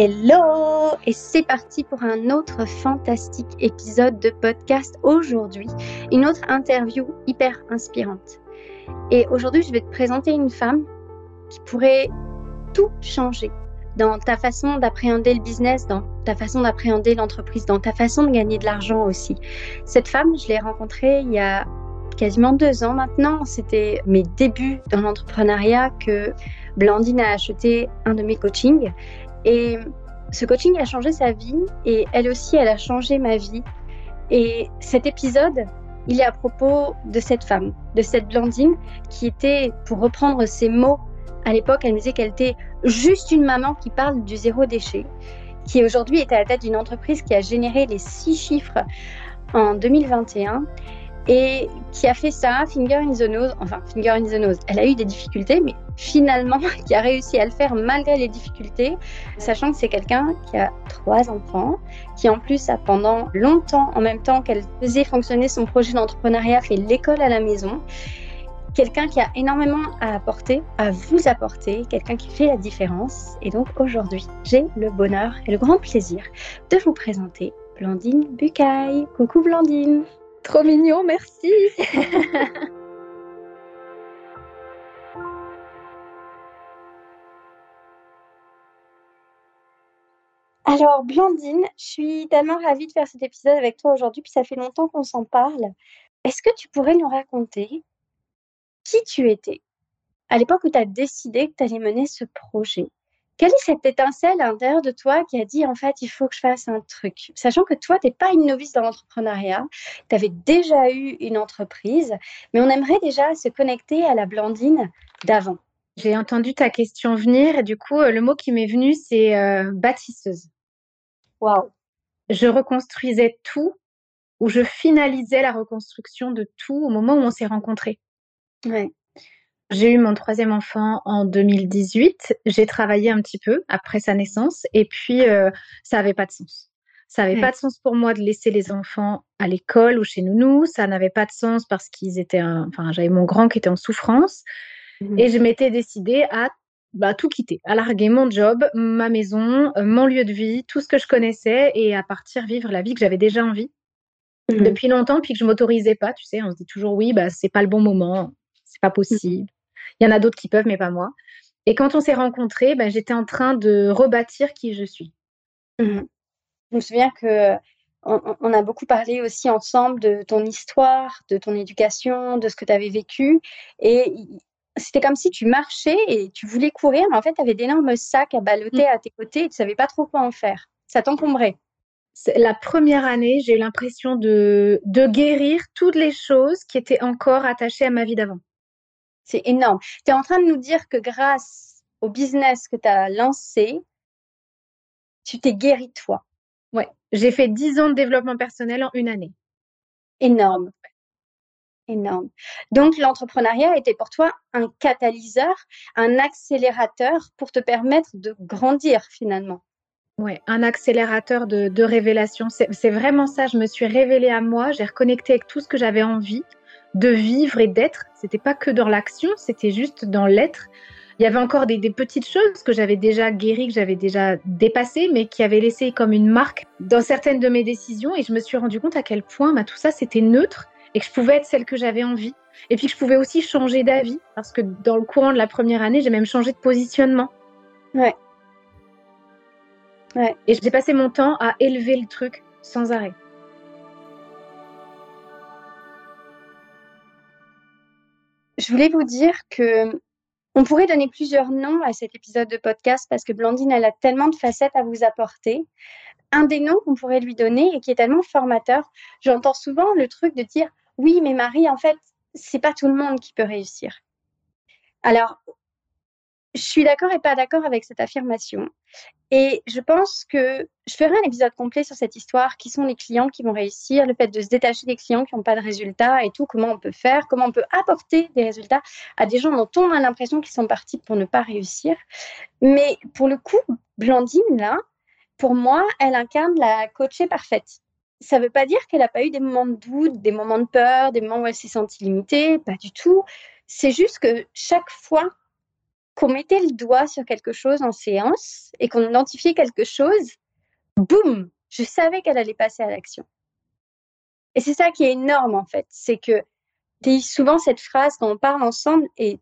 Hello Et c'est parti pour un autre fantastique épisode de podcast aujourd'hui. Une autre interview hyper inspirante. Et aujourd'hui, je vais te présenter une femme qui pourrait tout changer dans ta façon d'appréhender le business, dans ta façon d'appréhender l'entreprise, dans ta façon de gagner de l'argent aussi. Cette femme, je l'ai rencontrée il y a quasiment deux ans maintenant. C'était mes débuts dans l'entrepreneuriat que Blandine a acheté un de mes coachings. Et ce coaching a changé sa vie et elle aussi, elle a changé ma vie. Et cet épisode, il est à propos de cette femme, de cette Blandine qui était, pour reprendre ses mots, à l'époque, elle disait qu'elle était juste une maman qui parle du zéro déchet, qui aujourd'hui est à la tête d'une entreprise qui a généré les six chiffres en 2021 et qui a fait ça, finger in the nose, enfin finger in the nose. Elle a eu des difficultés, mais finalement, qui a réussi à le faire malgré les difficultés, sachant que c'est quelqu'un qui a trois enfants, qui en plus a pendant longtemps, en même temps qu'elle faisait fonctionner son projet d'entrepreneuriat, fait l'école à la maison. Quelqu'un qui a énormément à apporter, à vous apporter, quelqu'un qui fait la différence. Et donc aujourd'hui, j'ai le bonheur et le grand plaisir de vous présenter Blandine Bucaille. Coucou Blandine Trop mignon, merci. Alors, Blandine, je suis tellement ravie de faire cet épisode avec toi aujourd'hui, puis ça fait longtemps qu'on s'en parle. Est-ce que tu pourrais nous raconter qui tu étais à l'époque où tu as décidé que tu allais mener ce projet? Quelle est cette étincelle à l'intérieur de toi qui a dit en fait il faut que je fasse un truc? Sachant que toi, tu n'es pas une novice dans l'entrepreneuriat, tu avais déjà eu une entreprise, mais on aimerait déjà se connecter à la Blandine d'avant. J'ai entendu ta question venir et du coup, euh, le mot qui m'est venu, c'est euh, bâtisseuse. Waouh Je reconstruisais tout ou je finalisais la reconstruction de tout au moment où on s'est rencontrés. Ouais. J'ai eu mon troisième enfant en 2018. J'ai travaillé un petit peu après sa naissance et puis euh, ça n'avait pas de sens. Ça n'avait pas de sens pour moi de laisser les enfants à l'école ou chez nounou. Ça n'avait pas de sens parce qu'ils étaient, enfin, j'avais mon grand qui était en souffrance mmh et je m'étais décidée à bah, tout quitter, à larguer mon job, ma maison, euh, mon lieu de vie, tout ce que je connaissais et à partir vivre la vie que j'avais déjà envie mmh depuis longtemps puis que je m'autorisais pas. Tu sais, on se dit toujours oui, bah c'est pas le bon moment, c'est pas mmh possible. Il y en a d'autres qui peuvent, mais pas moi. Et quand on s'est rencontrés, ben, j'étais en train de rebâtir qui je suis. Mmh je me souviens que on, a beaucoup parlé aussi ensemble de ton histoire, de ton éducation, de ce que tu avais vécu. Et c'était comme si tu marchais et tu voulais courir, mais en fait, tu avais d'énormes sacs à balloter mmh. à tes côtés et tu savais pas trop quoi en faire. Ça t'encombrait. La première année, j'ai eu l'impression de, de guérir toutes les choses qui étaient encore attachées à ma vie d'avant. C'est énorme. Tu es en train de nous dire que grâce au business que tu as lancé, tu t'es guéri toi. Ouais, j'ai fait 10 ans de développement personnel en une année. Énorme. Énorme. Donc, l'entrepreneuriat était pour toi un catalyseur, un accélérateur pour te permettre de grandir finalement. Oui, un accélérateur de, de révélation. C'est vraiment ça. Je me suis révélée à moi, j'ai reconnecté avec tout ce que j'avais envie de vivre et d'être. C'était pas que dans l'action, c'était juste dans l'être. Il y avait encore des, petites choses que j'avais déjà guéries, que j'avais déjà dépassées, mais qui avaient laissé comme une marque dans certaines de mes décisions. Et je me suis rendu compte à quel point bah, tout ça, c'était neutre et que je pouvais être celle que j'avais envie. Et puis que je pouvais aussi changer d'avis, parce que dans le courant de la première année, j'ai même changé de positionnement. Ouais. Ouais. Et j'ai passé mon temps à élever le truc sans arrêt. Je voulais vous dire que on pourrait donner plusieurs noms à cet épisode de podcast parce que Blandine, elle a tellement de facettes à vous apporter. Un des noms qu'on pourrait lui donner et qui est tellement formateur, j'entends souvent le truc de dire oui, mais Marie, en fait, c'est pas tout le monde qui peut réussir. Alors, je suis d'accord et pas d'accord avec cette affirmation. Et je pense que je ferai un épisode complet sur cette histoire, qui sont les clients qui vont réussir, le fait de se détacher des clients qui n'ont pas de résultats et tout, comment on peut faire, comment on peut apporter des résultats à des gens dont on a l'impression qu'ils sont partis pour ne pas réussir. Mais pour le coup, Blandine, là, pour moi, elle incarne la coachée parfaite. Ça ne veut pas dire qu'elle n'a pas eu des moments de doute, des moments de peur, des moments où elle s'est sentie limitée, pas du tout. C'est juste que chaque fois qu'on mettait le doigt sur quelque chose en séance et qu'on identifiait quelque chose, boum, je savais qu'elle allait passer à l'action. Et c'est ça qui est énorme en fait, c'est que tu souvent cette phrase quand on parle ensemble et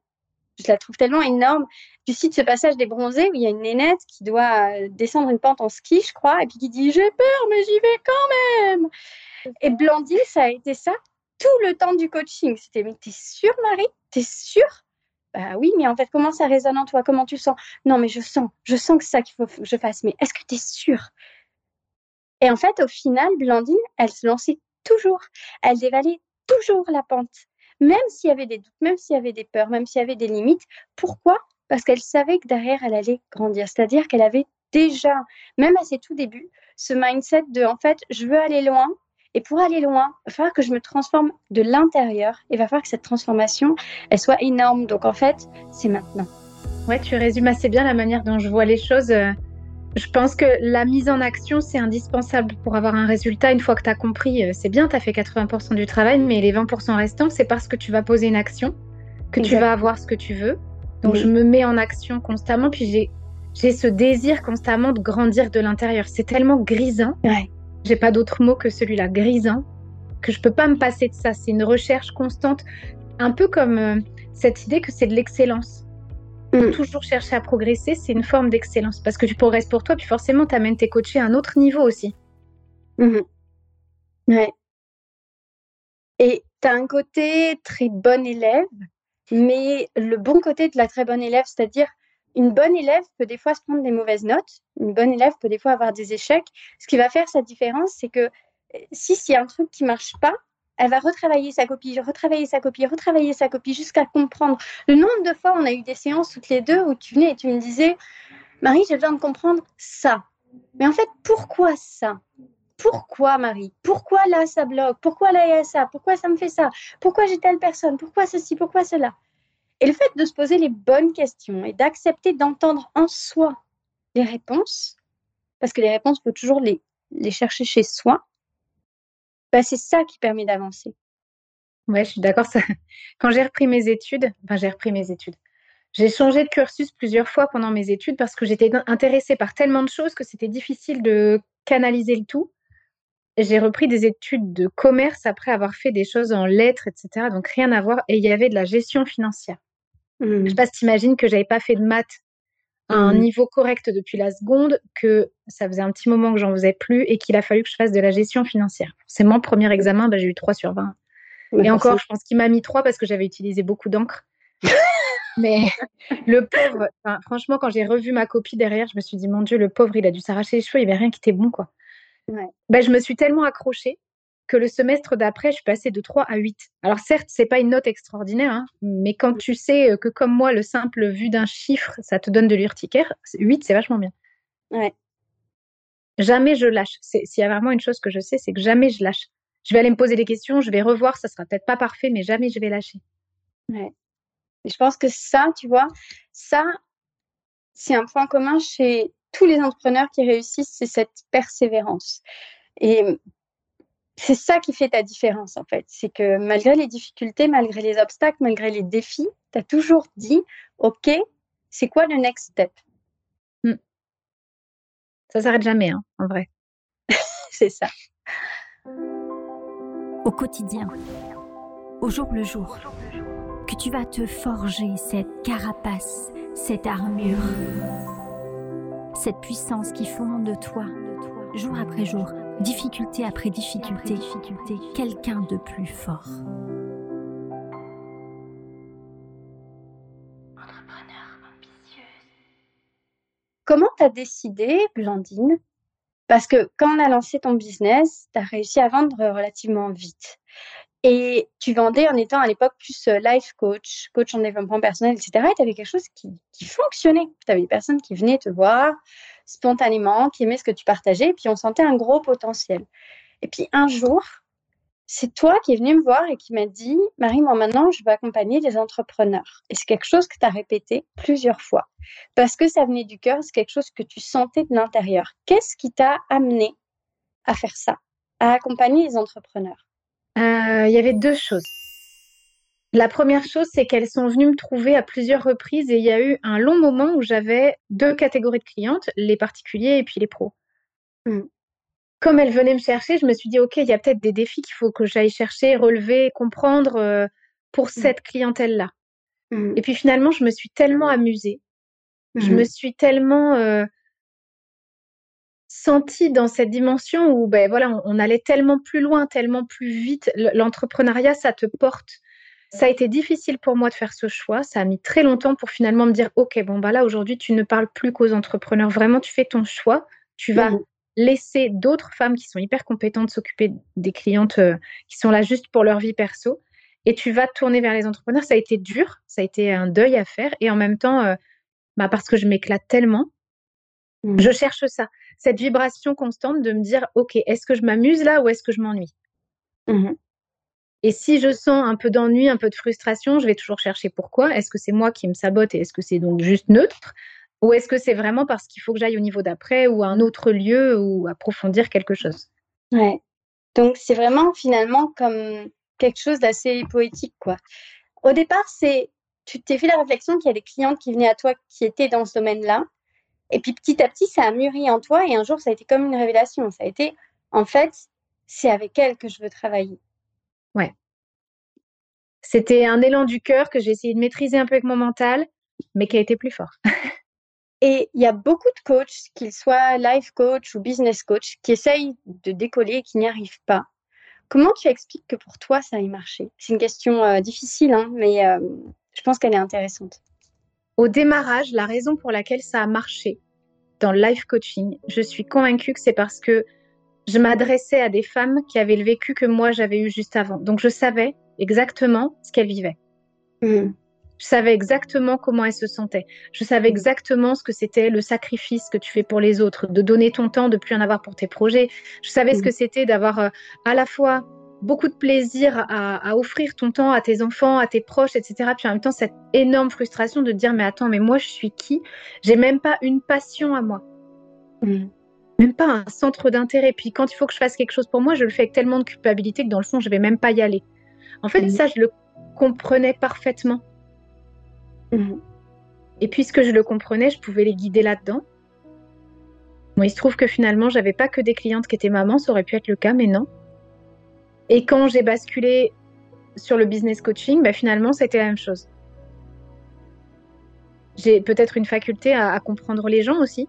je la trouve tellement énorme. Tu cites ce passage des bronzés où il y a une nénette qui doit euh, descendre une pente en ski, je crois, et puis qui dit J'ai peur, mais j'y vais quand même. Et Blandine, ça a été ça tout le temps du coaching. C'était Mais t'es sûre, Marie? T'es sûre? Bah oui, mais en fait, comment ça résonne en toi? Comment tu sens? Non, mais je sens. Je sens que c'est ça qu'il faut que je fasse. Mais est-ce que tu es sûre? Et en fait, au final, Blandine, elle se lançait toujours. Elle dévalait toujours la pente même s'il y avait des doutes, même s'il y avait des peurs, même s'il y avait des limites. Pourquoi? Parce qu'elle savait que derrière, elle allait grandir. C'est-à-dire qu'elle avait déjà, même à ses tout débuts, ce mindset de, en fait, je veux aller loin. Et pour aller loin, il va falloir que je me transforme de l'intérieur. Et il va falloir que cette transformation, elle soit énorme. Donc, en fait, c'est maintenant. Ouais, tu résumes assez bien la manière dont je vois les choses. Euh, je pense que la mise en action, c'est indispensable pour avoir un résultat. Une fois que tu as compris, euh, c'est bien, tu as fait 80% du travail, mais les 20% restants, c'est parce que tu vas poser une action, que tu vas avoir ce que tu veux. Donc je me mets en action constamment, puis j'ai, j'ai ce désir constamment de grandir de l'intérieur. C'est tellement grisant. Ouais. J'ai pas d'autre mot que celui-là, grisant, que je peux pas me passer de ça. C'est une recherche constante, un peu comme euh, cette idée que c'est de l'excellence. Mm. Toujours chercher à progresser, c'est une forme d'excellence parce que tu progresses pour toi, puis forcément, tu amènes tes coachés à un autre niveau aussi. Mm-hmm. Ouais. Et tu as un côté très bon élève, mais le bon côté de la très bonne élève, c'est-à-dire une bonne élève peut des fois se prendre des mauvaises notes, une bonne élève peut des fois avoir des échecs. Ce qui va faire sa différence, c'est que si s'il y a un truc qui marche pas, elle va retravailler sa copie, retravailler sa copie, retravailler sa copie jusqu'à comprendre. Le nombre de fois, on a eu des séances toutes les deux où tu venais et tu me disais, Marie, j'ai besoin de comprendre ça. Mais en fait, pourquoi ça? Pourquoi, Marie? Pourquoi là, ça bloque? Pourquoi là, il y a ça? Pourquoi ça me fait ça? Pourquoi j'ai telle personne? Pourquoi ceci? Pourquoi cela? Et le fait de se poser les bonnes questions et d'accepter d'entendre en soi les réponses, parce que les réponses, il faut toujours les, chercher chez soi, bah, c'est ça qui permet d'avancer. Ouais, je suis d'accord. Quand j'ai repris mes études, j'ai repris mes études. J'ai changé de cursus plusieurs fois pendant mes études parce que j'étais intéressée par tellement de choses que c'était difficile de canaliser le tout. J'ai repris des études de commerce après avoir fait des choses en lettres, etc. Donc rien à voir. Et il y avait de la gestion financière. Je ne sais mmh. pas si tu imagines que j'avais pas fait de maths à un mmh. niveau correct depuis la seconde, que ça faisait un petit moment que j'en faisais plus et qu'il a fallu que je fasse de la gestion financière. C'est mon premier examen, bah, j'ai eu 3 sur 20. et encore, je pense qu'il m'a mis 3 parce que j'avais utilisé beaucoup d'encre. Mais le pauvre, franchement, quand j'ai revu ma copie derrière, je me suis dit, mon Dieu, le pauvre, il a dû s'arracher les cheveux, il n'y avait rien qui était bon, quoi. Ouais. Bah, je me suis tellement accrochée que le semestre d'après, je suis passée de 3 à 8. Alors certes, c'est pas une note extraordinaire, hein, mais quand tu sais euh, que comme moi, le simple vu d'un chiffre, ça te donne de l'urticaire, 8, c'est vachement bien. Ouais. Jamais je lâche. S'il y a vraiment une chose que je sais, c'est que jamais je lâche. Je vais aller me poser des questions, je vais revoir, ça sera peut-être pas parfait, mais jamais je vais lâcher. Ouais. Et je pense que ça, tu vois, ça, c'est un point commun chez tous les entrepreneurs qui réussissent, c'est cette persévérance. Et c'est ça qui fait ta différence en fait. C'est que malgré les difficultés, malgré les obstacles, malgré les défis, tu as toujours dit, OK, c'est quoi le next step? Mmh. Ça s'arrête jamais, hein, en vrai. c'est ça. Au quotidien, au jour le jour, que tu vas te forger cette carapace, cette armure, cette puissance qui fonde de toi, jour après jour difficulté après difficulté, difficulté quelqu'un de plus fort. Comment tu as décidé, Blandine? Parce que quand on a lancé ton business, tu as réussi à vendre relativement vite. Et tu vendais en étant à l'époque plus euh, life coach, coach en développement personnel, etc. Et tu avais quelque chose qui, qui fonctionnait. Tu avais des personnes qui venaient te voir, spontanément, qui aimait ce que tu partageais, et puis on sentait un gros potentiel. Et puis un jour, c'est toi qui es venu me voir et qui m'a dit, Marie, moi maintenant, je vais accompagner des entrepreneurs. Et c'est quelque chose que tu as répété plusieurs fois, parce que ça venait du cœur, c'est quelque chose que tu sentais de l'intérieur. Qu'est-ce qui t'a amené à faire ça, à accompagner les entrepreneurs? Euh, Il y avait deux choses. La première chose, c'est qu'elles sont venues me trouver à plusieurs reprises et il y a eu un long moment où j'avais deux catégories de clientes, les particuliers et puis les pros. Mmh. Comme elles venaient me chercher, je me suis dit, OK, il y a peut-être des défis qu'il faut que j'aille chercher, relever, comprendre euh, pour mmh. cette clientèle-là. Mmh. Et puis finalement, je me suis tellement amusée. Je me suis tellement euh, sentie dans cette dimension où ben, voilà, on allait tellement plus loin, tellement plus vite. L'entrepreneuriat, ça te porte ça a été difficile pour moi de faire ce choix. Ça a mis très longtemps pour finalement me dire, OK, bon, bah là, aujourd'hui, tu ne parles plus qu'aux entrepreneurs. Vraiment, tu fais ton choix. Tu vas mmh. laisser d'autres femmes qui sont hyper compétentes s'occuper des clientes euh, qui sont là juste pour leur vie perso. Et tu vas tourner vers les entrepreneurs. Ça a été dur. Ça a été un deuil à faire. Et en même temps, euh, bah, parce que je m'éclate tellement, mmh. je cherche ça. Cette vibration constante de me dire, OK, est-ce que je m'amuse là ou est-ce que je m'ennuie? Mmh et si je sens un peu d'ennui, un peu de frustration, je vais toujours chercher pourquoi. Est-ce que c'est moi qui me sabote et est-ce que c'est donc juste neutre? Ou est-ce que c'est vraiment parce qu'il faut que j'aille au niveau d'après ou à un autre lieu ou approfondir quelque chose? Ouais. Donc c'est vraiment finalement comme quelque chose d'assez poétique, quoi. Au départ, c'est tu t'es fait la réflexion qu'il y a des clientes qui venaient à toi qui étaient dans ce domaine-là. Et puis petit à petit, ça a mûri en toi et un jour, ça a été comme une révélation. Ça a été, en fait, c'est avec elle que je veux travailler. Ouais. C'était un élan du cœur que j'ai essayé de maîtriser un peu avec mon mental, mais qui a été plus fort. et il y a beaucoup de coachs, qu'ils soient life coach ou business coach, qui essayent de décoller et qui n'y arrivent pas. Comment tu expliques que pour toi, ça ait marché? C'est une question euh, difficile, hein, mais euh, je pense qu'elle est intéressante. Au démarrage, la raison pour laquelle ça a marché dans le life coaching, je suis convaincue que c'est parce que je m'adressais à des femmes qui avaient le vécu que moi j'avais eu juste avant. Donc je savais exactement ce qu'elles vivaient. Hmm. Je savais exactement comment elles se sentaient. Je savais exactement ce que c'était le sacrifice que tu fais pour les autres, de donner ton temps, de plus en avoir pour tes projets. Je savais ce hmm. que c'était d'avoir euh, à la fois beaucoup de plaisir à, offrir ton temps à tes enfants, à tes proches, etc. Puis en même temps, cette énorme frustration de dire, mais attends, mais moi, je suis qui? J'ai même pas une passion à moi. Même pas un centre d'intérêt. Puis quand il faut que je fasse quelque chose pour moi, je le fais avec tellement de culpabilité que dans le fond, je vais même pas y aller. En fait, mhm. ça, je le comprenais parfaitement. Mhm. Et puisque je le comprenais, je pouvais les guider là-dedans. Bon, il se trouve que finalement, j'avais pas que des clientes qui étaient mamans, ça aurait pu être le cas, mais non. Et quand j'ai basculé sur le business coaching, bah, finalement, c'était la même chose. J'ai peut-être une faculté à comprendre les gens aussi.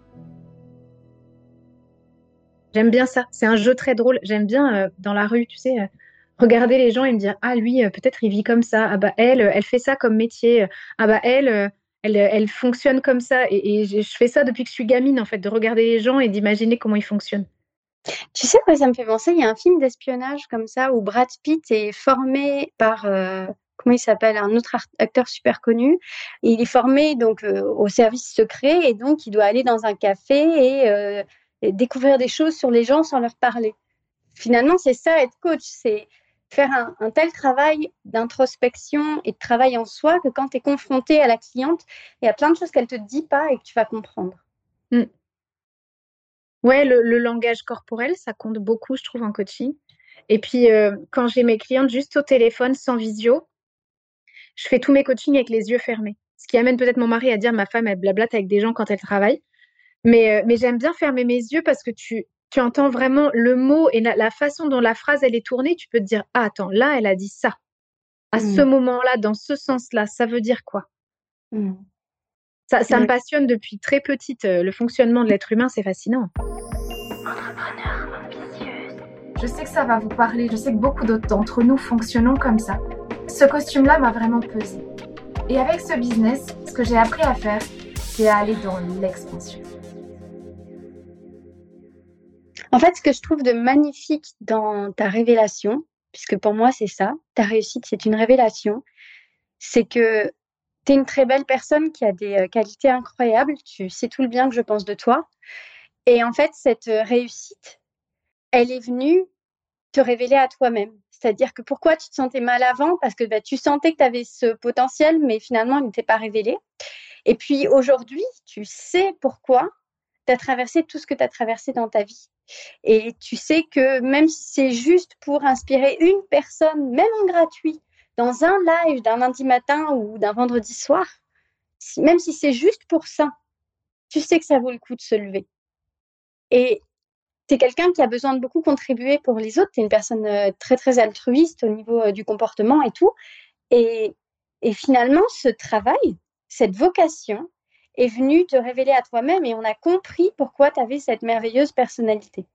J'aime bien ça. C'est un jeu très drôle. J'aime bien euh, dans la rue, tu sais, euh, regarder les gens et me dire ah lui euh, peut-être il vit comme ça. Ah bah elle, elle fait ça comme métier. Ah bah elle, elle, elle fonctionne comme ça. Et, je fais ça depuis que je suis gamine en fait, de regarder les gens et d'imaginer comment ils fonctionnent. Tu sais quoi, ça me fait penser, il y a un film d'espionnage comme ça où Brad Pitt est formé par comment il s'appelle, un autre acteur super connu. il est formé donc au service secret et donc il doit aller dans un café et découvrir des choses sur les gens sans leur parler. Finalement, c'est ça être coach, c'est faire un, tel travail d'introspection et de travail en soi que quand tu es confronté à la cliente, il y a plein de choses qu'elle te dit pas et que tu vas comprendre. Oui, mm. Ouais, le, langage corporel, ça compte beaucoup, je trouve, en coaching. Et puis, euh, quand j'ai mes clientes juste au téléphone, sans visio, je fais tous mes coachings avec les yeux fermés. Ce qui amène peut-être mon mari à dire ma femme, elle blablate avec des gens quand elle travaille. Mais, euh, mais j'aime bien fermer mes yeux parce que tu, tu entends vraiment le mot et la, façon dont la phrase elle est tournée. Tu peux te dire ah, attends, là, elle a dit ça. À ce mmh. moment-là, dans ce sens-là, ça veut dire quoi? Mmh. Ça, ça me passionne depuis très petite. Euh, le fonctionnement de l'être humain, c'est fascinant. Je sais que ça va vous parler. Je sais que beaucoup d'autres d'entre nous fonctionnons comme ça. Ce costume-là m'a vraiment pesé. Et avec ce business, ce que j'ai appris à faire, c'est à aller dans l'expansion. En fait, ce que je trouve de magnifique dans ta révélation, puisque pour moi c'est ça, ta réussite c'est une révélation, c'est que tu es une très belle personne qui a des euh, qualités incroyables, tu sais tout le bien que je pense de toi. Et en fait, cette euh, réussite, elle est venue te révéler à toi-même. C'est-à-dire que pourquoi tu te sentais mal avant? Parce que bah, tu sentais que tu avais ce potentiel, mais finalement, il n'était pas révélé. Et puis aujourd'hui, tu sais pourquoi tu as traversé tout ce que tu as traversé dans ta vie. Et tu sais que même si c'est juste pour inspirer une personne, même en gratuit, dans un live d'un lundi matin ou d'un vendredi soir, même si c'est juste pour ça, tu sais que ça vaut le coup de se lever. Et tu es quelqu'un qui a besoin de beaucoup contribuer pour les autres. Tu es une personne euh, très, très altruiste au niveau euh, du comportement et tout. Et, et finalement, ce travail, cette vocation est venue te révéler à toi-même et on a compris pourquoi tu avais cette merveilleuse personnalité.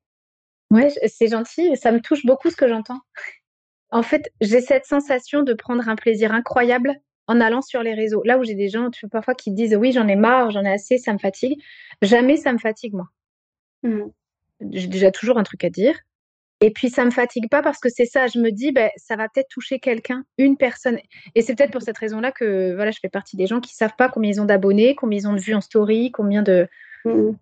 Ouais, c'est gentil. Ça me touche beaucoup ce que j'entends. En fait, j'ai cette sensation de prendre un plaisir incroyable en allant sur les réseaux. Là où j'ai des gens tu parfois qui disent oui, j'en ai marre, j'en ai assez, ça me fatigue. Jamais ça me fatigue, moi. Mmh. J'ai déjà toujours un truc à dire. Et puis ça me fatigue pas parce que c'est ça. Je me dis, ben, ça va peut-être toucher quelqu'un, une personne. Et c'est peut-être pour cette raison-là que voilà, je fais partie des gens qui savent pas combien ils ont d'abonnés, combien ils ont de vues en story, combien de. Mmh.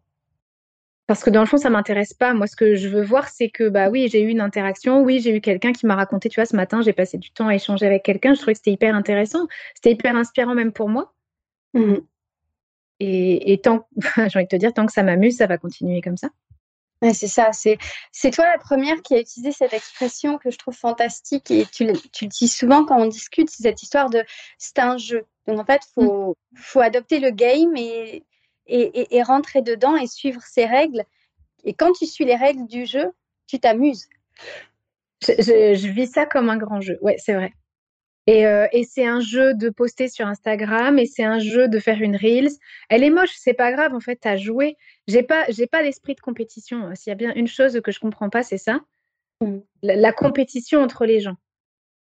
Parce que dans le fond, ça m'intéresse pas. Moi, ce que je veux voir, c'est que bah oui, j'ai eu une interaction. Oui, j'ai eu quelqu'un qui m'a raconté. Tu vois, ce matin, j'ai passé du temps à échanger avec quelqu'un. Je trouvais que c'était hyper intéressant. C'était hyper inspirant même pour moi. Mmh. Et, et, tant, j'ai envie de te dire, tant que ça m'amuse, ça va continuer comme ça. Ouais, c'est ça. C'est, c'est toi la première qui a utilisé cette expression que je trouve fantastique et tu, tu le dis souvent quand on discute. C'est cette histoire de c'est un jeu. Donc en fait, il faut, mmh. faut adopter le game et et, rentrer dedans et suivre ses règles. Et quand tu suis les règles du jeu, tu t'amuses. Je, vis ça comme un grand jeu. Ouais, c'est vrai. Et, euh, et c'est un jeu de poster sur Instagram et c'est un jeu de faire une reels. Elle est moche, c'est pas grave. En fait, as joué. J'ai pas, j'ai pas d'esprit de compétition. S'il y a bien une chose que je comprends pas, c'est ça. Mm. La, compétition entre les gens.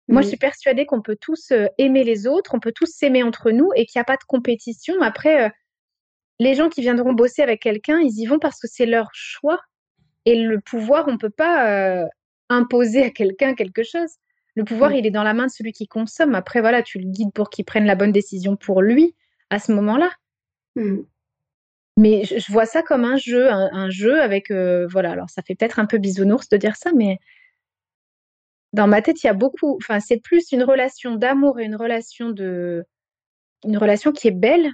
Moi, je mm. suis persuadée qu'on peut tous euh, aimer les autres, on peut tous s'aimer entre nous et qu'il n'y a pas de compétition. Après, euh, les gens qui viendront bosser avec quelqu'un, ils y vont parce que c'est leur choix. Et le pouvoir, on ne peut pas euh, imposer à quelqu'un quelque chose. Le pouvoir, il est dans la main de celui qui consomme. Après, voilà, tu le guides pour qu'il prenne la bonne décision pour lui à ce moment-là. Mmh. Mais je, vois ça comme un jeu, un, jeu avec, euh, voilà, alors ça fait peut-être un peu bisounours de dire ça, mais dans ma tête, il y a beaucoup, enfin, c'est plus une relation d'amour et une relation de, une relation qui est belle,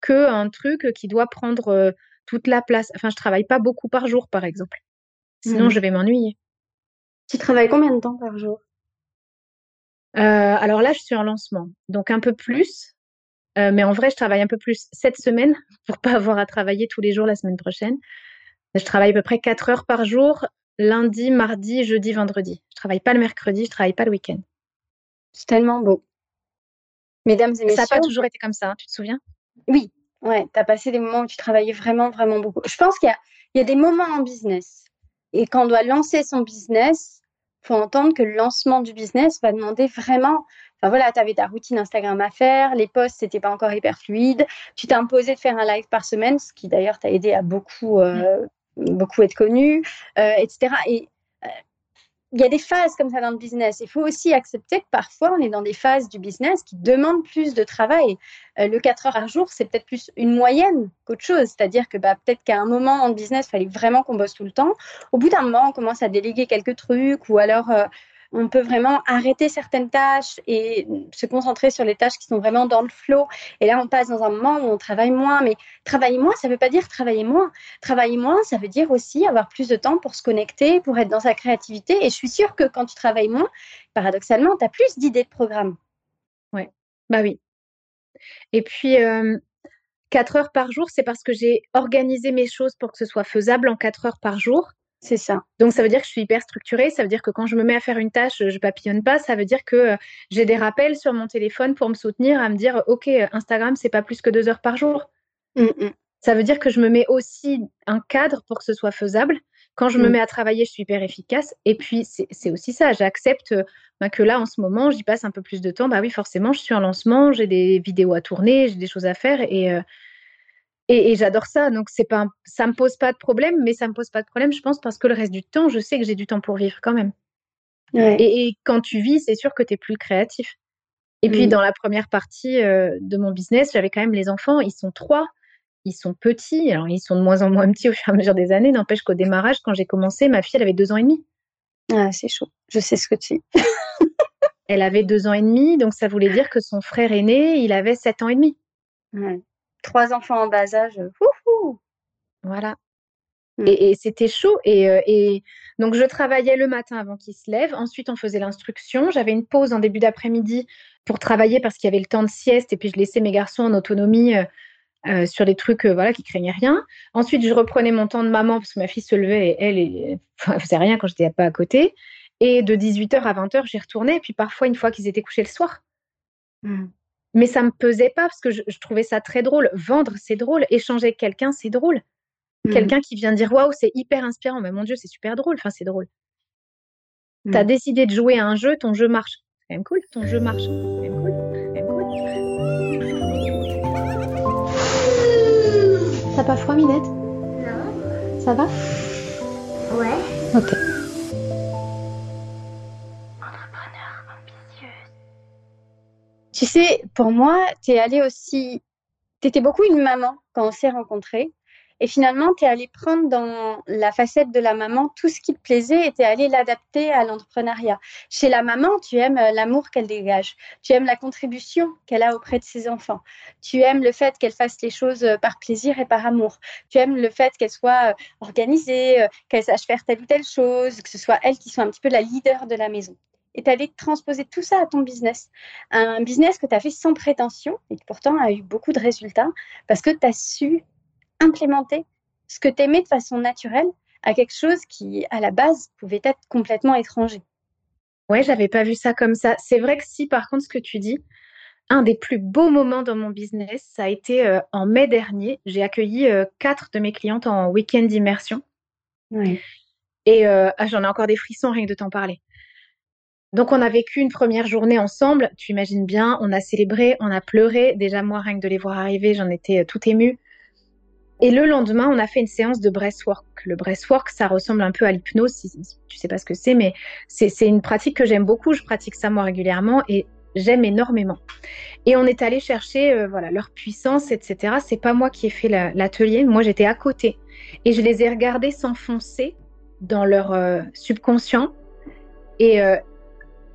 qu'un truc qui doit prendre euh, toute la place. Enfin, je travaille pas beaucoup par jour, par exemple. Sinon, mmh. je vais m'ennuyer. Tu travailles combien de temps par jour? Euh, Alors là, je suis en lancement, donc un peu plus. Euh, mais en vrai, je travaille un peu plus cette semaine pour pas avoir à travailler tous les jours la semaine prochaine. Je travaille à peu près 4 heures par jour, lundi, mardi, jeudi, vendredi. Je travaille pas le mercredi, je travaille pas le week-end. C'est tellement beau. Mesdames et messieurs. Ça n'a pas toujours été comme ça, hein, tu te souviens? Oui, ouais, tu as passé des moments où tu travaillais vraiment, vraiment beaucoup. Je pense qu'il y, a, des moments en business. Et quand on doit lancer son business, il faut entendre que le lancement du business va demander vraiment. Enfin voilà, tu avais ta routine Instagram à faire, les posts, c'était pas encore hyper fluide. Tu t'es imposé de faire un live par semaine, ce qui d'ailleurs t'a aidé à beaucoup, euh, beaucoup être connu, euh, etc. Et euh, il y a des phases comme ça dans le business. Il faut aussi accepter que parfois, on est dans des phases du business qui demandent plus de travail. Euh, le 4 heures par jour, c'est peut-être plus une moyenne qu'autre chose. C'est-à-dire que bah, peut-être qu'à un moment en business, il fallait vraiment qu'on bosse tout le temps. Au bout d'un moment, on commence à déléguer quelques trucs ou alors euh, on peut vraiment arrêter certaines tâches et se concentrer sur les tâches qui sont vraiment dans le flow. Et là, on passe dans un moment où on travaille moins. Mais travailler moins, ça ne veut pas dire travailler moins. Travailler moins, ça veut dire aussi avoir plus de temps pour se connecter, pour être dans sa créativité. Et je suis sûre que quand tu travailles moins, paradoxalement, tu as plus d'idées de programme. Oui, bah oui. Et puis, euh, 4 heures par jour, c'est parce que j'ai organisé mes choses pour que ce soit faisable en 4 heures par jour. C'est ça. Donc ça veut dire que je suis hyper structurée, ça veut dire que quand je me mets à faire une tâche, je papillonne pas, ça veut dire que euh, j'ai des rappels sur mon téléphone pour me soutenir, à me dire OK, Instagram, c'est pas plus que deux heures par jour. Mmh, mmh. Ça veut dire que je me mets aussi un cadre pour que ce soit faisable. Quand je me mmh. mets à travailler, je suis hyper efficace. Et puis, c'est aussi ça, j'accepte bah, que là, en ce moment, j'y passe un peu plus de temps. Bah oui, forcément, je suis en lancement, j'ai des vidéos à tourner, j'ai des choses à faire. Et, euh, et, j'adore ça, donc c'est pas, ça me pose pas de problème, mais ça me pose pas de problème, je pense, parce que le reste du temps, je sais que j'ai du temps pour vivre quand même. Et, quand tu vis, c'est sûr que tu es plus créatif. Et puis, dans la première partie euh, de mon business, j'avais quand même les enfants, ils sont trois, ils sont petits, alors ils sont de moins en moins petits au fur et à mesure des années, n'empêche qu'au démarrage, quand j'ai commencé, ma fille, elle avait deux ans et demi. Ah, c'est chaud, je sais ce que tu dis. elle avait deux ans et demi, donc ça voulait dire que son frère aîné, il avait sept ans et demi. Ouais trois enfants en bas âge. Voilà. Mm. Et, c'était chaud. Euh, et, donc, je travaillais le matin avant qu'il se lève. Ensuite, on faisait l'instruction. J'avais une pause en début d'après-midi pour travailler parce qu'il y avait le temps de sieste. Et puis, je laissais mes garçons en autonomie euh, euh, sur des trucs voilà, qui craignaient rien. Ensuite, je reprenais mon temps de maman parce que ma fille se levait et elle, elle, faisait rien quand j'étais pas à côté. Et de 18h à 20h, j'y retournais. Et puis, parfois, une fois qu'ils étaient couchés le soir. Mm. Mais ça me pesait pas parce que je, je trouvais ça très drôle. Vendre, c'est drôle. Échanger avec quelqu'un, c'est drôle. Mmh. Quelqu'un qui vient dire waouh, c'est hyper inspirant, mais mon Dieu, c'est super drôle. Enfin, c'est drôle. Tu as mmh. décidé de jouer à un jeu, ton jeu marche. C'est quand même cool, ton jeu marche. C'est quand même cool. Quand cool. T'as pas froid, Minette? Non. Ça va? Ouais. Ok. Tu sais, pour moi, t'es allée aussi. T'étais beaucoup une maman quand on s'est rencontrés. Et finalement, tu es allé prendre dans la facette de la maman tout ce qui te plaisait et tu es allé l'adapter à l'entrepreneuriat. Chez la maman, tu aimes euh, l'amour qu'elle dégage. Tu aimes la contribution qu'elle a auprès de ses enfants. Tu aimes le fait qu'elle fasse les choses euh, par plaisir et par amour. Tu aimes le fait qu'elle soit euh, organisée, qu'elle sache faire telle ou telle chose, que ce soit elle qui soit un petit peu la leader de la maison et tu allé transposer tout ça à ton business. Un business que tu as fait sans prétention et qui pourtant a eu beaucoup de résultats parce que tu as su implémenter ce que tu aimais de façon naturelle à quelque chose qui, à la base, pouvait être complètement étranger. Ouais, j'avais pas vu ça comme ça. C'est vrai que si, par contre, ce que tu dis, un des plus beaux moments dans mon business, ça a été euh, en mai dernier. J'ai accueilli euh, quatre de mes clientes en week-end d'immersion. Et euh, ah, j'en ai encore des frissons rien que de t'en parler. Donc, on a vécu une première journée ensemble. Tu imagines bien, on a célébré, on a pleuré. Déjà, moi, rien que de les voir arriver, j'en étais tout émue. Et le lendemain, on a fait une séance de breathwork. Le breathwork, ça ressemble un peu à l'hypnose, si, tu sais pas ce que c'est, mais c'est une pratique que j'aime beaucoup. Je pratique ça moi régulièrement et j'aime énormément. Et on est allé chercher euh, voilà leur puissance, etc. C'est pas moi qui ai fait l'atelier, moi j'étais à côté et je les ai regardés s'enfoncer dans leur euh, subconscient. Et euh,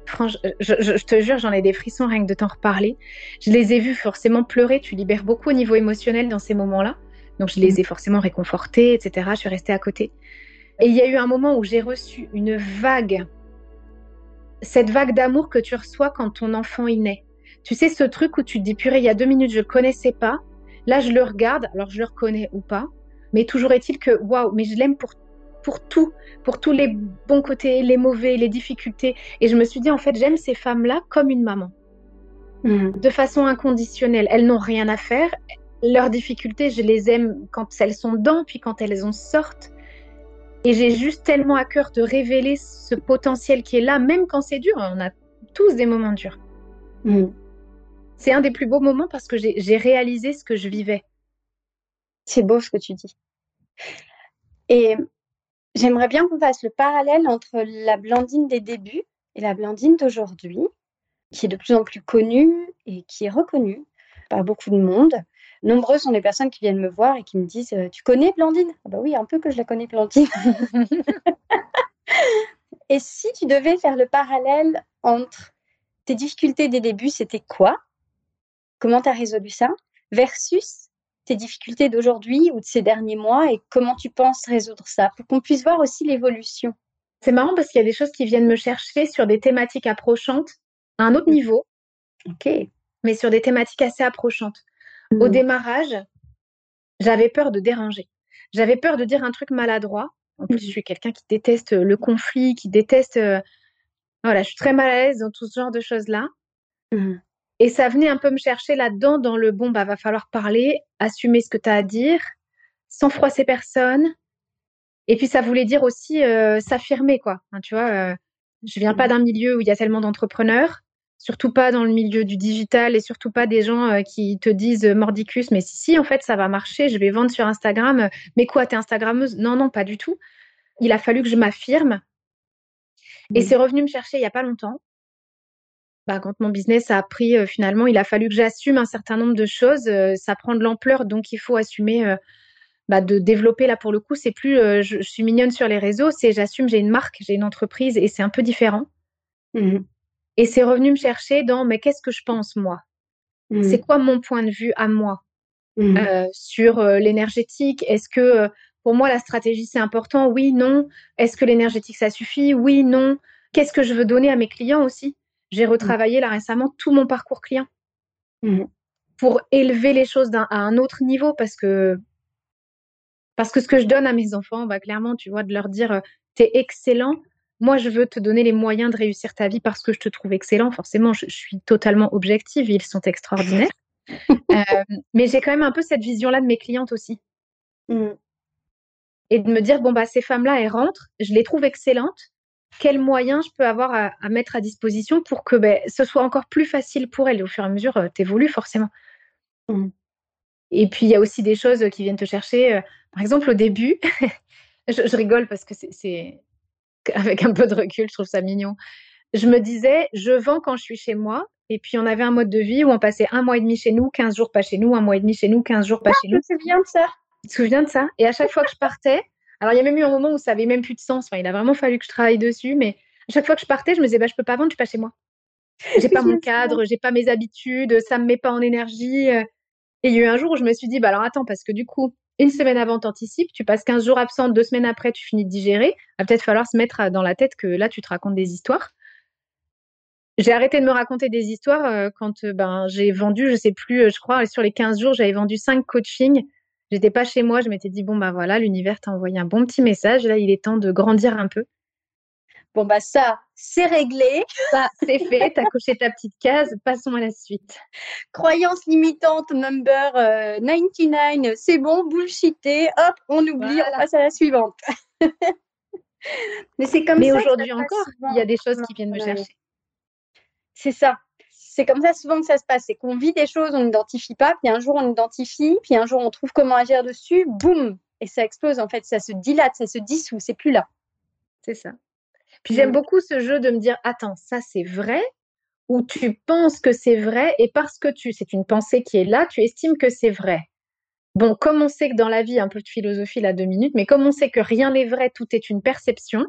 franchement, je, je, te jure, j'en ai des frissons rien que de t'en reparler. Je les ai vus forcément pleurer. Tu libères beaucoup au niveau émotionnel dans ces moments-là. Donc je les mm. ai forcément réconfortés, etc. Je suis restée à côté. Et il y a eu un moment où j'ai reçu une vague, cette vague d'amour que tu reçois quand ton enfant y naît. Tu sais, ce truc où tu te dis, purée, il y a deux minutes, je ne le connaissais pas. Là, je le regarde, alors je le reconnais ou pas. Mais toujours est-il que, waouh, mais je l'aime pour, pour tout, pour tous les bons côtés, les mauvais, les difficultés. Et je me suis dit, en fait, j'aime ces femmes-là comme une maman. Mm. De façon inconditionnelle. Elles n'ont rien à faire leurs difficultés, je les aime quand elles sont dedans, puis quand elles en sortent. Et j'ai juste tellement à cœur de révéler ce potentiel qui est là, même quand c'est dur. On a tous des moments durs. Mm. C'est un des plus beaux moments parce que j'ai réalisé ce que je vivais. C'est beau ce que tu dis. Et j'aimerais bien qu'on fasse le parallèle entre la Blandine des débuts et la Blandine d'aujourd'hui, qui est de plus en plus connue et qui est reconnue par beaucoup de monde. Nombreuses sont les personnes qui viennent me voir et qui me disent euh, Tu connais Blandine? Ah Bah oui, un peu que je la connais, Blandine. et si tu devais faire le parallèle entre tes difficultés des débuts, c'était quoi? Comment tu as résolu ça? Versus tes difficultés d'aujourd'hui ou de ces derniers mois et comment tu penses résoudre ça pour qu'on puisse voir aussi l'évolution? C'est marrant parce qu'il y a des choses qui viennent me chercher sur des thématiques approchantes à un autre mmh. niveau. Ok. Mais sur des thématiques assez approchantes. Au mmh. démarrage, j'avais peur de déranger. J'avais peur de dire un truc maladroit. En plus, je mmh. suis quelqu'un qui déteste le conflit, qui déteste. Voilà, je suis très mal à l'aise dans tout ce genre de choses-là. Mmh. Et ça venait un peu me chercher là-dedans, dans le bon, bah, va falloir parler, assumer ce que tu as à dire, sans froisser personne. Et puis, ça voulait dire aussi s'affirmer, quoi. tu vois, je viens pas d'un milieu où il y a tellement d'entrepreneurs surtout pas dans le milieu du digital et surtout pas des gens euh, qui te disent euh, mordicus, mais si, si, en fait, ça va marcher, je vais vendre sur Instagram. Mais quoi, t'es Instagrammeuse? Non, non, pas du tout. Il a fallu que je m'affirme. Et c'est revenu me chercher il n'y a pas longtemps. Bah, quand mon business a pris, euh, finalement, il a fallu que j'assume un certain nombre de choses. ça prend de l'ampleur, donc il faut assumer bah, de développer. Là, pour le coup, c'est plus je, suis mignonne sur les réseaux, c'est j'assume, j'ai une marque, j'ai une entreprise et c'est un peu différent. Mmh et c'est revenu me chercher dans mais qu'est-ce que je pense moi? Mmh. C'est quoi mon point de vue à moi? Mmh. euh, sur euh, l'énergétique Est-ce que euh, Pour moi, la stratégie, c'est important? Oui, non. Est-ce que l'énergétique, ça suffit? Oui, non. Qu'est-ce que je veux donner à mes clients aussi? J'ai retravaillé là récemment tout mon parcours client Mmh. pour élever les choses à un autre niveau parce que parce que ce que je donne à mes enfants, bah clairement, tu vois, de leur dire euh, t'es excellent. Moi, je veux te donner les moyens de réussir ta vie parce que je te trouve excellent. Forcément, je, je suis totalement objective. Ils sont extraordinaires. Euh, mais j'ai quand même un peu cette vision-là de mes clientes aussi. Mmh. Et de me dire, bon, bah, ces femmes-là, elles rentrent, je les trouve excellentes. Quels moyens je peux avoir à, à mettre à disposition pour que ben, ce soit encore plus facile pour elles Et au fur et à mesure, tu évolues forcément. Mm. Et puis, il y a aussi des choses qui viennent te chercher. euh, Par exemple, au début, je, je rigole parce que c'est- avec un peu de recul, je trouve ça mignon. Je me disais, je vends quand je suis chez moi. Et puis, on avait un mode de vie où on passait un mois et demi chez nous, 15 jours pas chez nous, un mois et demi chez nous, 15 jours pas chez Je nous. me souviens de ça? Tu te souviens de ça? Et à chaque fois que je partais, alors il y a même eu un moment où ça avait même plus de sens. Enfin, il a vraiment fallu que je travaille dessus, mais à chaque fois que je partais, je me disais bah je peux pas vendre, je suis pas chez moi. J'ai pas mon cadre, j'ai pas mes habitudes, ça me met pas en énergie. euh. Et il y a eu un jour où je me suis dit bah alors attends parce que du coup une semaine avant t'anticipes, tu passes 15 jours absente, deux semaines après tu finis de digérer, va peut-être falloir se mettre euh, dans la tête que là tu te racontes des histoires. J'ai arrêté de me raconter des histoires euh, quand ben, j'ai vendu, je sais plus, je crois, sur les 15 jours, j'avais vendu 5 coachings. J'étais pas chez moi, je m'étais dit, bon, bah voilà, l'univers t'a envoyé un bon petit message. Là, il est temps de grandir un peu. Bon, bah, ça, c'est réglé. Ça, c'est fait, t'as coché ta petite case, passons à la suite. Croyance limitante number euh, 99, c'est bon, bullshité. Hop, on oublie, Voilà. on passe à la suivante. Mais c'est comme Mais ça. ça aujourd'hui encore, il y a des choses qui viennent me chercher. C'est ça. C'est comme ça souvent que ça se passe. C'est qu'on vit des choses, on n'identifie pas, puis un jour on identifie, puis un jour on trouve comment agir dessus, boum, et ça explose en fait, ça se dilate, ça se dissout, c'est plus là. C'est ça. Puis j'aime Mm. beaucoup ce jeu de me dire, attends, ça c'est vrai, ou tu penses que c'est vrai, et parce que tu, c'est une pensée qui est là, tu estimes que c'est vrai. Bon, comme on sait que dans la vie, un peu de philosophie là, deux minutes, mais comme on sait que rien n'est vrai, tout est une perception,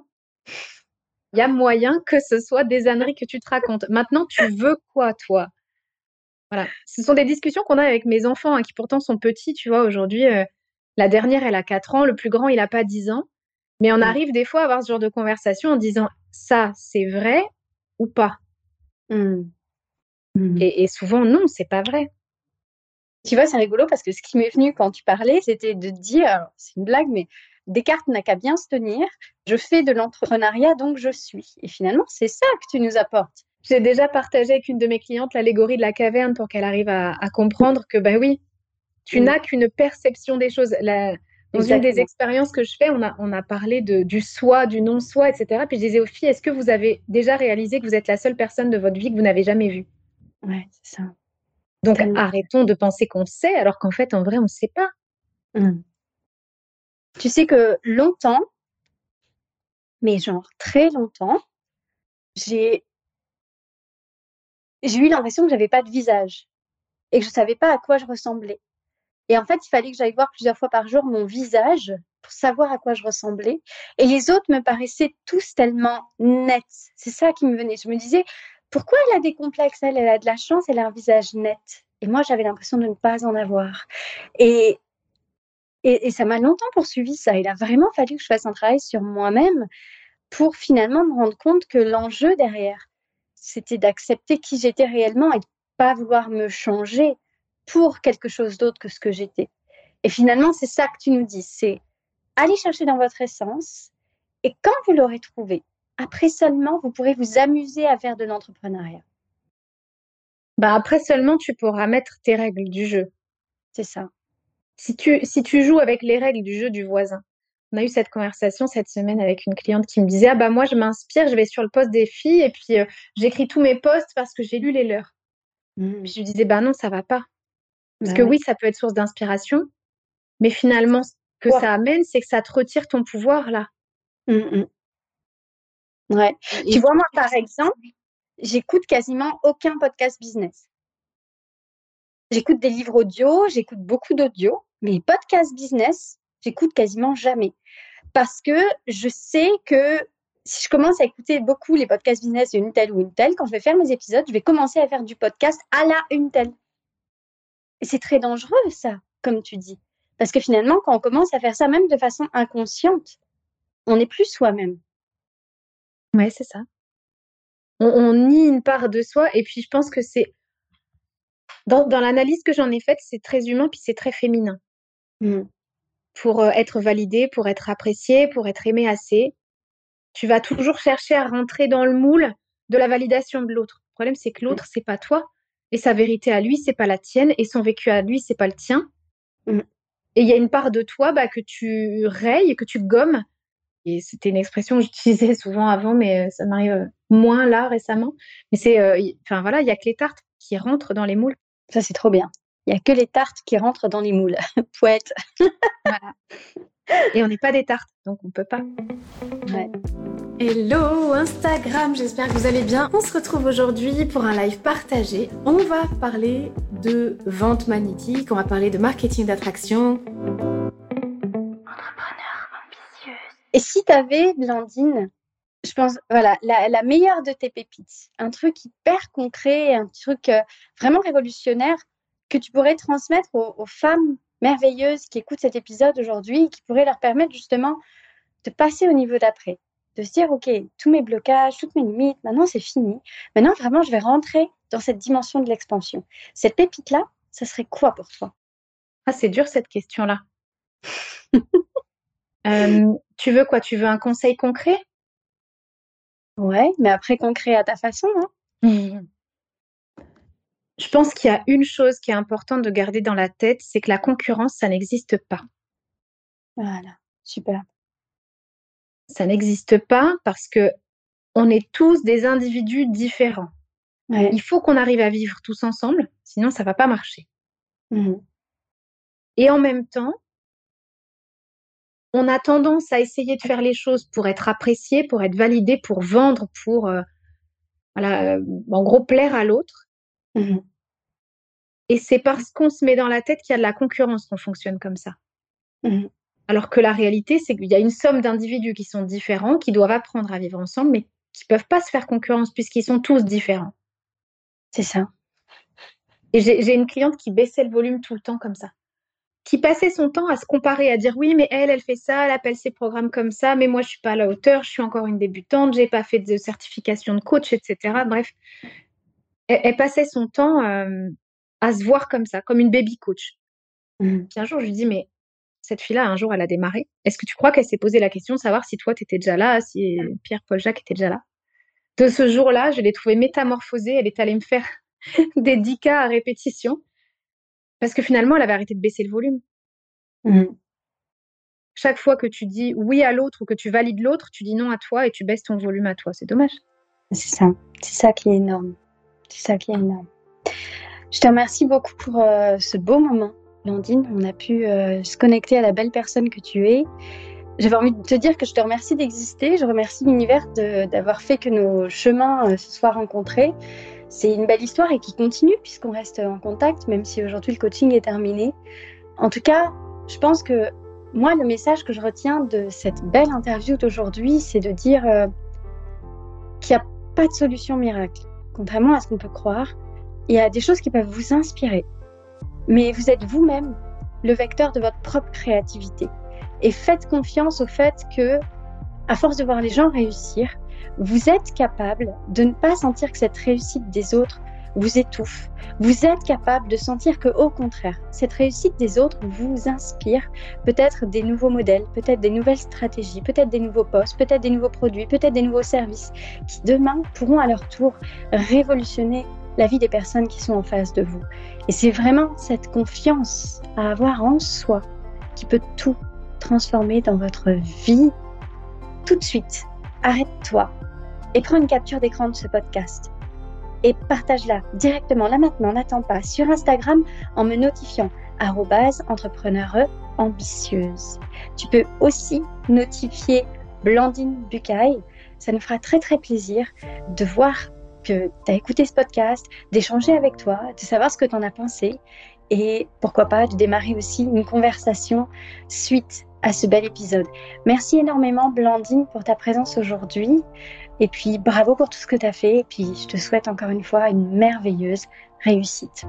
il y a moyen que ce soit des âneries que tu te racontes. Maintenant, tu veux quoi, toi? Voilà. Ce sont des discussions qu'on a avec mes enfants, hein, qui pourtant sont petits, tu vois. Aujourd'hui, euh, la dernière, elle a 4 ans, le plus grand, il n'a pas 10 ans. Mais on Mm. arrive des fois à avoir ce genre de conversation en disant ça, c'est vrai ou pas? Mm. Mm. et, et souvent, non, c'est pas vrai. Tu vois, c'est rigolo parce que ce qui m'est venu quand tu parlais, c'était de dire, c'est une blague, mais Descartes n'a qu'à bien se tenir. Je fais de l'entrepreneuriat, donc je suis. Et finalement, c'est ça que tu nous apportes. J'ai déjà partagé avec une de mes clientes l'allégorie de la caverne pour qu'elle arrive à, à comprendre que, ben oui, tu Mm. n'as qu'une perception des choses. La- dans une des Exactement. expériences que je fais, on a, on a parlé de, du soi, du non-soi, etc. Puis je disais aux filles, est-ce que vous avez déjà réalisé que vous êtes la seule personne de votre vie que vous n'avez jamais vue? Ouais, c'est ça. Donc arrêtons de penser qu'on sait, alors qu'en fait, en vrai, on ne sait pas. Mm. Tu sais que longtemps, mais genre très longtemps, j'ai eu l'impression que j'avais pas de visage et que je savais pas à quoi je ressemblais. Et en fait, il fallait que j'aille voir plusieurs fois par jour mon visage pour savoir à quoi je ressemblais. Et les autres me paraissaient tous tellement nets. C'est ça qui me venait. Je me disais, pourquoi elle a des complexes Elle, elle a de la chance, elle a un visage net. Et moi, j'avais l'impression de ne pas en avoir. Et, et, et ça m'a longtemps poursuivi, ça. Il a vraiment fallu que je fasse un travail sur moi-même pour finalement me rendre compte que l'enjeu derrière, c'était d'accepter qui j'étais réellement et de pas vouloir me changer pour quelque chose d'autre que ce que j'étais. Et finalement, c'est ça que tu nous dis, c'est aller chercher dans votre essence et quand vous l'aurez trouvé, après seulement, vous pourrez vous amuser à faire de l'entrepreneuriat. Bah après seulement, tu pourras mettre tes règles du jeu. C'est ça. Si tu, si tu joues avec les règles du jeu du voisin, on a eu cette conversation cette semaine avec une cliente qui me disait Ah bah moi je m'inspire, je vais sur le poste des filles et puis euh, j'écris tous mes posts parce que j'ai lu les leurs. Mmh. Puis je lui disais Bah non, ça va pas. Parce Bah que ouais. oui, ça peut être source d'inspiration, mais finalement, ce que ça amène, c'est que ça te retire ton pouvoir là. Mmh, mmh. Ouais. Et Tu vois, moi, par exemple, j'écoute quasiment aucun podcast business. J'écoute des livres audio, j'écoute beaucoup d'audio, mais podcast business, j'écoute quasiment jamais. Parce que je sais que si je commence à écouter beaucoup les podcasts business d'une telle ou une telle, quand je vais faire mes épisodes, je vais commencer à faire du podcast à la une telle. Et c'est très dangereux, ça, comme tu dis. Parce que finalement, quand on commence à faire ça, même de façon inconsciente, on n'est plus soi-même. Ouais, c'est ça. On, on nie une part de soi, et puis je pense que c'est dans, dans l'analyse que j'en ai faite, c'est très humain, puis c'est très féminin. Mm. Pour euh, être validé, pour être apprécié, pour être aimé assez, tu vas toujours chercher à rentrer dans le moule de la validation de l'autre. Le problème, c'est que l'autre, c'est pas toi, et sa vérité à lui, c'est pas la tienne, et son vécu à lui, c'est pas le tien. Mm. Et il y a une part de toi bah, que tu rayes, que tu gommes. Et c'était une expression que j'utilisais souvent avant, mais ça m'arrive moins là récemment. Mais c'est, euh, enfin voilà, il y a que les tartes qui rentrent dans les moules. Ça, c'est trop bien. Il n'y a que les tartes qui rentrent dans les moules. Poète. Et on n'est pas des tartes, donc on peut pas. Hello Instagram, j'espère que vous allez bien. On se retrouve aujourd'hui pour un live partagé. On va parler de vente magnétique, on va parler de marketing d'attraction. Entrepreneur ambitieuse. Et si tu avais, Blandine, je pense, voilà, la, la meilleure de tes pépites, un truc hyper concret, un truc euh, vraiment révolutionnaire que tu pourrais transmettre aux, aux femmes merveilleuses qui écoutent cet épisode aujourd'hui, qui pourrait leur permettre justement de passer au niveau d'après, de se dire, OK, tous mes blocages, toutes mes limites, maintenant c'est fini. Maintenant, vraiment, je vais rentrer dans cette dimension de l'expansion. Cette pépite-là, ça serait quoi pour toi? Ah, c'est dur cette question-là. Euh, tu veux quoi? Tu veux un conseil concret? Ouais, mais après concret à ta façon, hein Je pense qu'il y a une chose qui est importante de garder dans la tête, c'est que la concurrence, ça n'existe pas. Voilà, super. Ça n'existe pas parce que on est tous des individus différents. Ouais. Il faut qu'on arrive à vivre tous ensemble, sinon ça va pas marcher. Mhm. Et en même temps, on a tendance à essayer de faire les choses pour être apprécié, pour être validé, pour vendre, pour euh, voilà, euh, en gros plaire à l'autre. Mhm. Et c'est parce qu'on se met dans la tête qu'il y a de la concurrence qu'on fonctionne comme ça. Mhm. Alors que la réalité, c'est qu'il y a une somme d'individus qui sont différents, qui doivent apprendre à vivre ensemble, mais qui peuvent pas se faire concurrence puisqu'ils sont tous différents. C'est ça. Et j'ai j'ai une cliente qui baissait le volume tout le temps comme ça, qui passait son temps à se comparer, à dire oui, mais elle, elle fait ça, elle appelle ses programmes comme ça, mais moi, je suis pas à la hauteur, je suis encore une débutante, j'ai pas fait de certification de coach, etc. Bref, elle, elle passait son temps euh, à se voir comme ça, comme une baby coach. Mhm. Puis un jour, je lui dis, mais cette fille-là, un jour, elle a démarré. Est-ce que tu crois qu'elle s'est posé la question de savoir si toi, tu étais déjà là, si Pierre-Paul Jacques était déjà là? De ce jour-là, je l'ai trouvée métamorphosée. Elle est allée me faire des 10 cas à répétition. Parce que finalement, elle avait arrêté de baisser le volume. Mhm. Chaque fois que tu dis oui à l'autre ou que tu valides l'autre, tu dis non à toi et tu baisses ton volume à toi. C'est dommage. C'est ça. C'est ça qui est énorme. C'est ça qui est énorme. Je te remercie beaucoup pour euh, ce beau moment, Landine. On a pu euh, se connecter à la belle personne que tu es. J'avais envie de te dire que je te remercie d'exister. Je remercie l'univers d'avoir fait que nos chemins euh, se soient rencontrés. C'est une belle histoire et qui continue puisqu'on reste en contact, même si aujourd'hui le coaching est terminé. En tout cas, je pense que moi, le message que je retiens de cette belle interview d'aujourd'hui, c'est de dire qu'il n'y a pas de solution miracle, contrairement à ce qu'on peut croire. Il y a des choses qui peuvent vous inspirer, mais vous êtes vous-même le vecteur de votre propre créativité. Et faites confiance au fait que, à force de voir les gens réussir, vous êtes capable de ne pas sentir que cette réussite des autres vous étouffe. Vous êtes capable de sentir que, au contraire, cette réussite des autres vous inspire peut-être des nouveaux modèles, peut-être des nouvelles stratégies, peut-être des nouveaux postes, peut-être des nouveaux produits, peut-être des nouveaux services qui demain pourront à leur tour révolutionner la vie des personnes qui sont en face de vous. Et c'est vraiment cette confiance à avoir en soi qui peut tout transformer dans votre vie tout de suite. Arrête-toi et prends une capture d'écran de ce podcast et partage-la directement là maintenant, n'attends pas, sur Instagram en me notifiant arrobase entrepreneure ambitieuse. Tu peux aussi notifier Blandine Bucaille. Ça nous fera très très plaisir de voir que tu as écouté ce podcast, d'échanger avec toi, de savoir ce que tu en as pensé et pourquoi pas de démarrer aussi une conversation suite à ce bel épisode. Merci énormément Blandine pour ta présence aujourd'hui et puis bravo pour tout ce que tu as fait et puis je te souhaite encore une fois une merveilleuse réussite.